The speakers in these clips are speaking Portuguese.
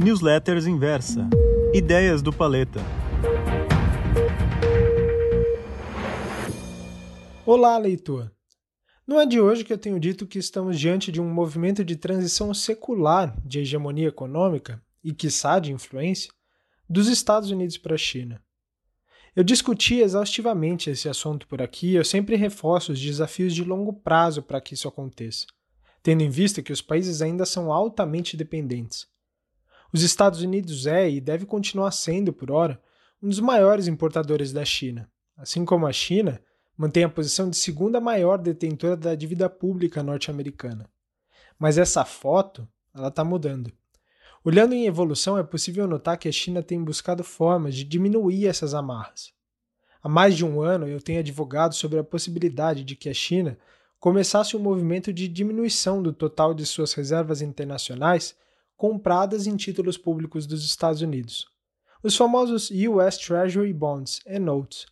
Newsletters Inversa Ideias do Paleta. Olá, leitor! Não é de hoje que eu tenho dito que estamos diante de um movimento de transição secular de hegemonia econômica e, quiçá, de influência dos Estados Unidos para a China. Eu discuti exaustivamente esse assunto por aqui e eu sempre reforço os desafios de longo prazo para que isso aconteça, tendo em vista que os países ainda são altamente dependentes. Os Estados Unidos é e deve continuar sendo, por hora, um dos maiores importadores da China. Assim como a China, mantém a posição de segunda maior detentora da dívida pública norte-americana. Mas essa foto, ela está mudando. Olhando em evolução, é possível notar que a China tem buscado formas de diminuir essas amarras. Há mais de um ano eu tenho advogado sobre a possibilidade de que a China começasse um movimento de diminuição do total de suas reservas internacionais compradas em títulos públicos dos Estados Unidos, os famosos US Treasury Bonds e Notes,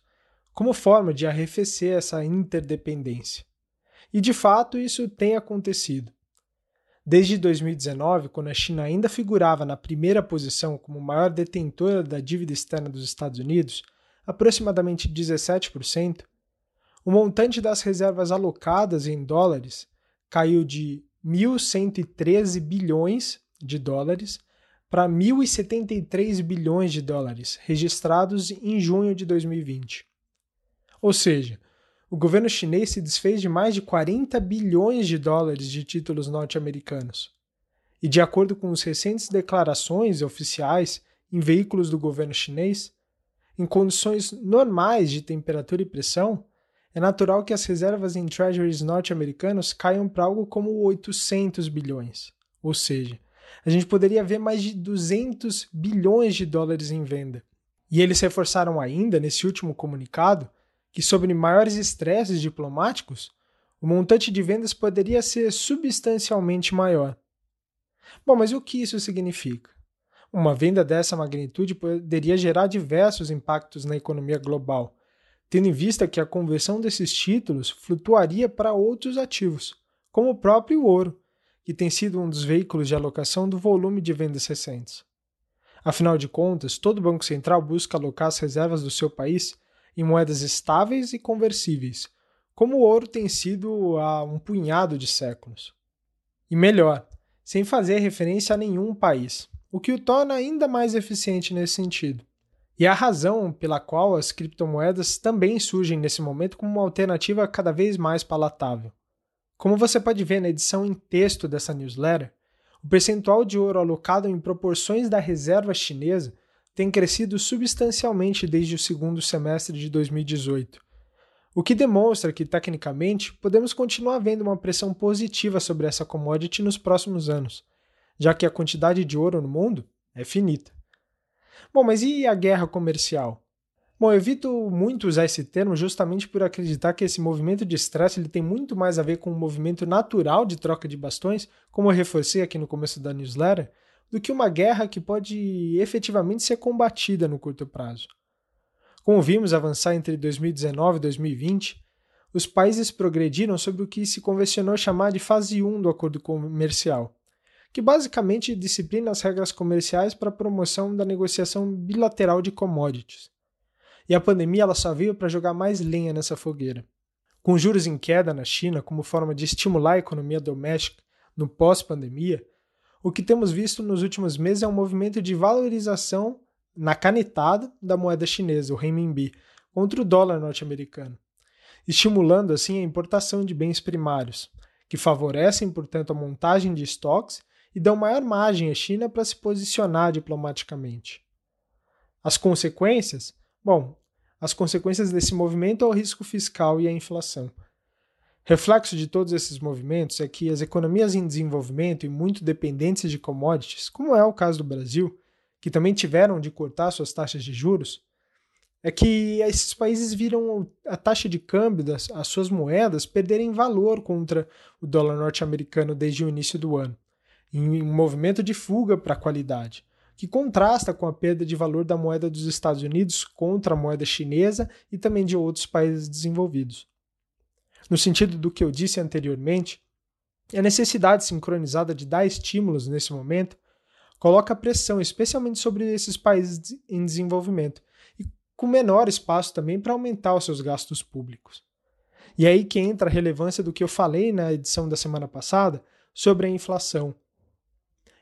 como forma de arrefecer essa interdependência. E de fato isso tem acontecido. Desde 2019, quando a China ainda figurava na primeira posição como maior detentora da dívida externa dos Estados Unidos, aproximadamente 17%, o montante das reservas alocadas em dólares caiu de 1.113 bilhões de dólares para 1.073 bilhões de dólares registrados em junho de 2020. Ou seja, o governo chinês se desfez de mais de 40 bilhões de dólares de títulos norte-americanos. E de acordo com as recentes declarações oficiais em veículos do governo chinês, em condições normais de temperatura e pressão, é natural que as reservas em treasuries norte-americanos caiam para algo como 800 bilhões. Ou seja, a gente poderia ver mais de 200 bilhões de dólares em venda. E eles reforçaram ainda, nesse último comunicado, que sobre maiores estresses diplomáticos, o montante de vendas poderia ser substancialmente maior. Bom, mas o que isso significa? Uma venda dessa magnitude poderia gerar diversos impactos na economia global, tendo em vista que a conversão desses títulos flutuaria para outros ativos, como o próprio ouro, que tem sido um dos veículos de alocação do volume de vendas recentes. Afinal de contas, todo Banco Central busca alocar as reservas do seu país em moedas estáveis e conversíveis, como o ouro tem sido há um punhado de séculos. E melhor, sem fazer referência a nenhum país, o que o torna ainda mais eficiente nesse sentido. E a razão pela qual as criptomoedas também surgem nesse momento como uma alternativa cada vez mais palatável. Como você pode ver na edição em texto dessa newsletter, o percentual de ouro alocado em proporções da reserva chinesa tem crescido substancialmente desde o segundo semestre de 2018, o que demonstra que, tecnicamente, podemos continuar vendo uma pressão positiva sobre essa commodity nos próximos anos, já que a quantidade de ouro no mundo é finita. Bom, mas e a guerra comercial? Bom, eu evito muito usar esse termo justamente por acreditar que esse movimento de estresse ele tem muito mais a ver com um movimento natural de troca de bastões, como eu reforcei aqui no começo da newsletter, do que uma guerra que pode efetivamente ser combatida no curto prazo. Como vimos avançar entre 2019 e 2020, os países progrediram sobre o que se convencionou chamar de fase 1 do acordo comercial, que basicamente disciplina as regras comerciais para a promoção da negociação bilateral de commodities. E a pandemia ela só veio para jogar mais lenha nessa fogueira. Com juros em queda na China como forma de estimular a economia doméstica no pós-pandemia, o que temos visto nos últimos meses é um movimento de valorização na canetada da moeda chinesa, o renminbi, contra o dólar norte-americano, estimulando assim a importação de bens primários, que favorecem, portanto, a montagem de estoques e dão maior margem à China para se posicionar diplomaticamente. As consequências? Bom, as consequências desse movimento é o risco fiscal e a inflação. Reflexo de todos esses movimentos é que as economias em desenvolvimento e muito dependentes de commodities, como é o caso do Brasil, que também tiveram de cortar suas taxas de juros, é que esses países viram a taxa de câmbio das as suas moedas perderem valor contra o dólar norte-americano desde o início do ano, em um movimento de fuga para a qualidade, que contrasta com a perda de valor da moeda dos Estados Unidos contra a moeda chinesa e também de outros países desenvolvidos. No sentido do que eu disse anteriormente, a necessidade sincronizada de dar estímulos nesse momento coloca pressão, especialmente sobre esses países em desenvolvimento, e com menor espaço também para aumentar os seus gastos públicos. E é aí que entra a relevância do que eu falei na edição da semana passada sobre a inflação.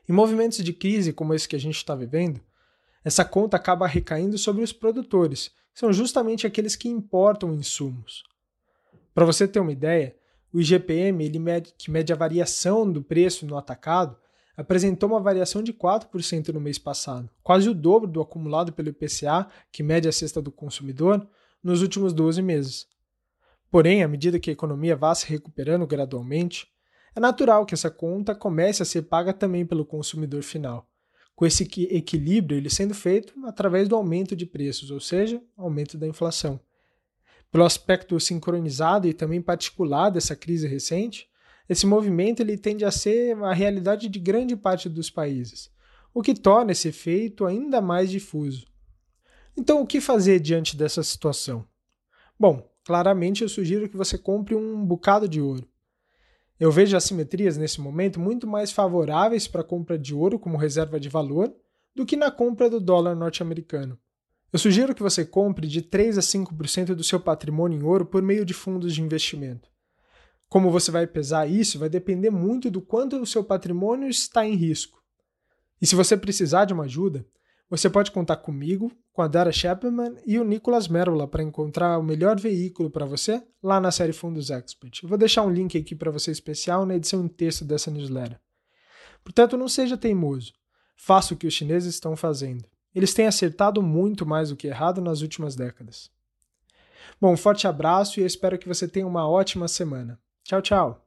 Em movimentos de crise como esse que a gente está vivendo, essa conta acaba recaindo sobre os produtores, que são justamente aqueles que importam insumos. Para você ter uma ideia, o IGPM, ele mede, que mede a variação do preço no atacado, apresentou uma variação de 4% no mês passado, quase o dobro do acumulado pelo IPCA, que mede a cesta do consumidor, nos últimos 12 meses. Porém, à medida que a economia vá se recuperando gradualmente, é natural que essa conta comece a ser paga também pelo consumidor final, com esse equilíbrio ele sendo feito através do aumento de preços, ou seja, aumento da inflação. Pelo aspecto sincronizado e também particular dessa crise recente, esse movimento ele tende a ser a realidade de grande parte dos países, o que torna esse efeito ainda mais difuso. Então, o que fazer diante dessa situação? Bom, claramente eu sugiro que você compre um bocado de ouro. Eu vejo assimetrias nesse momento muito mais favoráveis para a compra de ouro como reserva de valor do que na compra do dólar norte-americano. Eu sugiro que você compre de 3 a 5% do seu patrimônio em ouro por meio de fundos de investimento. Como você vai pesar isso vai depender muito do quanto o seu patrimônio está em risco. E se você precisar de uma ajuda, você pode contar comigo, com a Dara Chapman e o Nicolas Merula para encontrar o melhor veículo para você lá na série Fundos Expert. Eu vou deixar um link aqui para você especial na edição em texto dessa newsletter. Portanto, não seja teimoso. Faça o que os chineses estão fazendo. Eles têm acertado muito mais do que errado nas últimas décadas. Bom, um forte abraço e espero que você tenha uma ótima semana. Tchau, tchau!